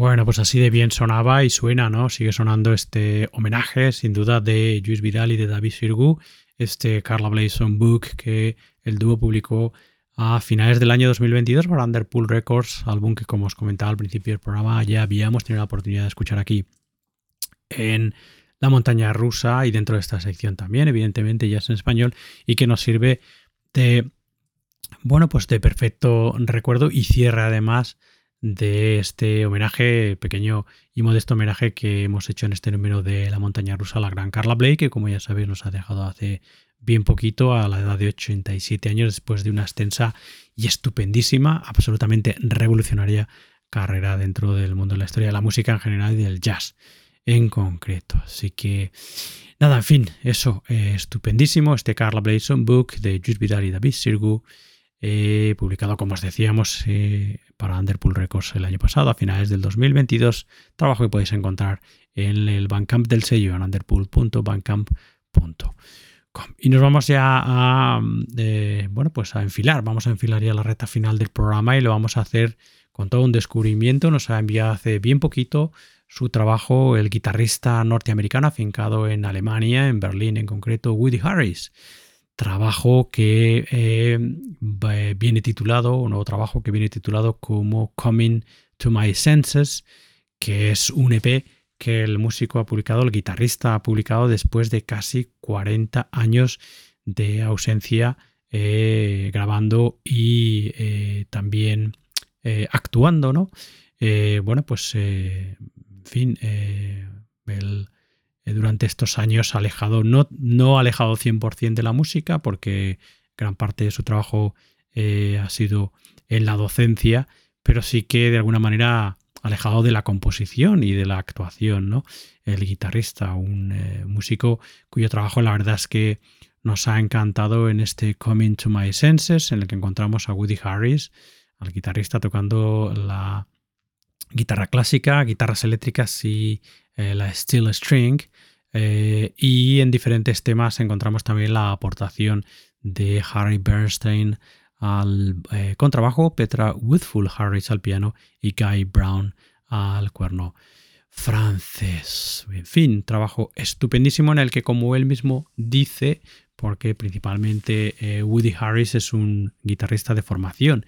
Bueno, pues así de bien sonaba y suena, ¿no? Sigue sonando este homenaje, sin duda, de Luis Vidal y de David Sirgu, este Carla Blazon Book que el dúo publicó a finales del año 2022 para Underpool Records, álbum que, como os comentaba al principio del programa, ya habíamos tenido la oportunidad de escuchar aquí en la montaña rusa y dentro de esta sección también, evidentemente, ya es en español y que nos sirve de, bueno, pues de perfecto recuerdo y cierre además de este homenaje, pequeño y modesto homenaje que hemos hecho en este número de La montaña rusa la gran Carla Blake, que como ya sabéis nos ha dejado hace bien poquito, a la edad de 87 años, después de una extensa y estupendísima, absolutamente revolucionaria carrera dentro del mundo de la historia de la música en general y del jazz en concreto. Así que, nada, en fin, eso, eh, estupendísimo, este Carla Blazon Book de Jules Vidal y David Sirgu, eh, publicado, como os decíamos, eh, para Underpool Records el año pasado, a finales del 2022. Trabajo que podéis encontrar en el Bandcamp del sello, en underpool.bandcamp.com. Y nos vamos ya a, eh, bueno, pues a enfilar. Vamos a enfilar ya la recta final del programa y lo vamos a hacer con todo un descubrimiento. Nos ha enviado hace bien poquito su trabajo el guitarrista norteamericano afincado en Alemania, en Berlín en concreto, Woody Harris trabajo que eh, viene titulado, un nuevo trabajo que viene titulado como Coming to My Senses, que es un EP que el músico ha publicado, el guitarrista ha publicado después de casi 40 años de ausencia eh, grabando y eh, también actuando, ¿no? bueno, pues, en fin, el durante estos años alejado, no, no alejado 100% de la música, porque gran parte de su trabajo eh, ha sido en la docencia, pero sí que de alguna manera alejado de la composición y de la actuación, ¿no? El guitarrista, un eh, músico cuyo trabajo la verdad es que nos ha encantado en este Coming to My Senses, en el que encontramos a Woody Harris, al guitarrista tocando la guitarra clásica, guitarras eléctricas y eh, la Steel String. Eh, y en diferentes temas encontramos también la aportación de Harry Bernstein al eh, contrabajo, Petra Woodfull Harris al piano y Guy Brown al cuerno francés. En fin, trabajo estupendísimo en el que, como él mismo dice, porque principalmente Woody Harris es un guitarrista de formación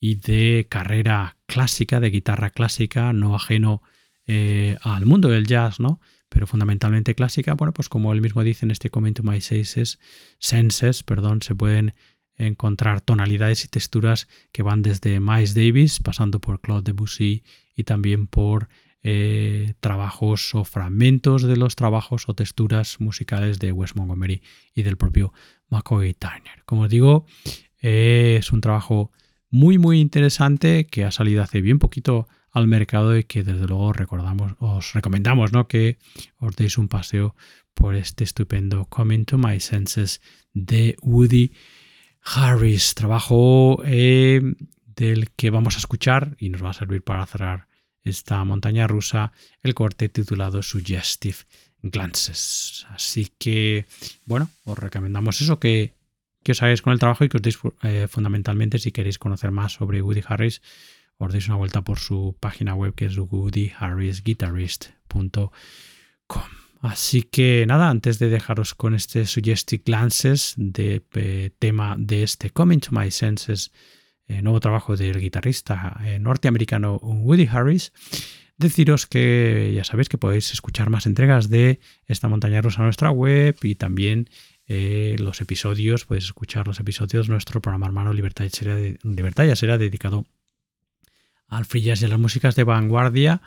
y de carrera clásica, de guitarra clásica, no ajeno eh, al mundo del jazz, ¿no? Pero fundamentalmente clásica, bueno, pues como él mismo dice en este Comment My Senses, senses perdón, se pueden encontrar tonalidades y texturas que van desde Miles Davis, pasando por Claude Debussy y también por eh, trabajos o fragmentos de los trabajos o texturas musicales de Wes Montgomery y del propio McCoy Tyner. Como os digo, eh, es un trabajo muy muy interesante que ha salido hace bien poquito al mercado y que desde luego recordamos, os recomendamos ¿no? que os deis un paseo por este estupendo Coming to My Senses de Woody Harris, trabajo eh, del que vamos a escuchar y nos va a servir para cerrar esta montaña rusa, el corte titulado Suggestive Glances. Así que, bueno, os recomendamos eso, que, que os hagáis con el trabajo y que os deis eh, fundamentalmente si queréis conocer más sobre Woody Harris, os deis una vuelta por su página web que es woodyharrisguitarist.com. Así que nada, antes de dejaros con este Suggestive Glances de eh, tema de este Coming to My Senses, eh, nuevo trabajo del guitarrista norteamericano Woody Harris, deciros que ya sabéis que podéis escuchar más entregas de esta montaña rusa en nuestra web y también los episodios, podéis escuchar los episodios de nuestro programa hermano Libertad y Será, Será dedicado al free y a las músicas de vanguardia.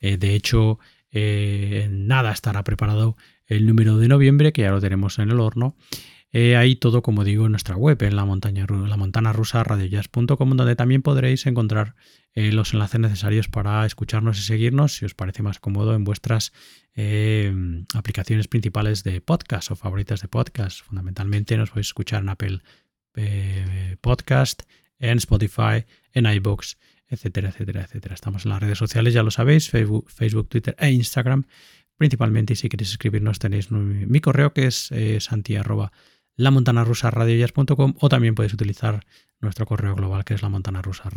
Eh, de hecho, eh, nada estará preparado el número de noviembre, que ya lo tenemos en el horno. Eh, ahí todo, como digo, en nuestra web, en la montaña, la montana rusa donde también podréis encontrar los enlaces necesarios para escucharnos y seguirnos, si os parece más cómodo, en vuestras aplicaciones principales de podcast o favoritas de podcast. Fundamentalmente nos podéis escuchar en Apple Podcast, en Spotify, en iBox etcétera, etcétera, etcétera. Estamos en las redes sociales, ya lo sabéis, Facebook, Twitter e Instagram. Principalmente, si queréis escribirnos, tenéis mi correo que es eh, rusa o también puedes utilizar nuestro correo global que es la montana rusa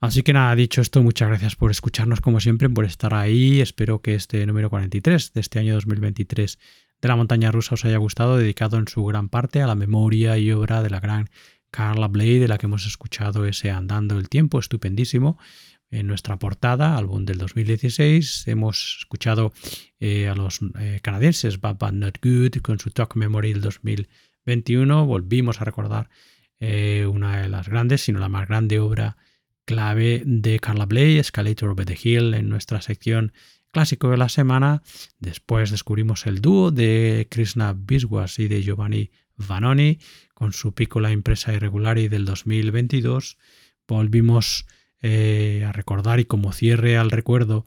Así que nada, dicho esto, muchas gracias por escucharnos como siempre, por estar ahí. Espero que este número 43 de este año 2023 de la montaña rusa os haya gustado, dedicado en su gran parte a la memoria y obra de la gran Carla Bley, de la que hemos escuchado ese Andando el Tiempo, estupendísimo. En nuestra portada, álbum del 2016, hemos escuchado eh, a los eh, canadienses Bad Bad Not Good con su Talk Memory del 2021. Volvimos a recordar eh, una de las grandes, sino la más grande obra clave de Carla Bley, Escalator over the Hill, en nuestra sección clásico de la semana. Después descubrimos el dúo de Krishna Biswas y de Giovanni Vanoni con su Piccola Impresa Irregulari del 2022. Volvimos eh, a recordar y como cierre al recuerdo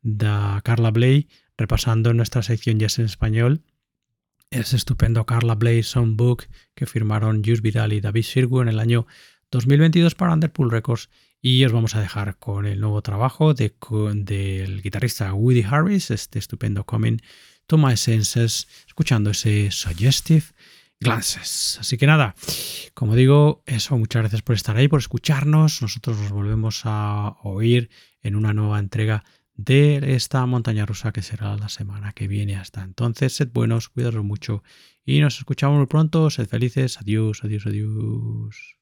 de Carla Bley, repasando nuestra sección Jazz en Español, ese estupendo Carla Bley Songbook que firmaron Jus Vidal y David Sirgu en el año 2022 para Underpool Records y os vamos a dejar con el nuevo trabajo de, del guitarrista Woody Harris, este estupendo Coming to My Senses, escuchando ese Suggestive Glances. Así que nada, como digo, eso, muchas gracias por estar ahí, por escucharnos. Nosotros nos volvemos a oír en una nueva entrega de esta montaña rusa que será la semana que viene. Hasta entonces, sed buenos, cuidaros mucho y nos escuchamos muy pronto. Sed felices. Adiós, adiós, adiós.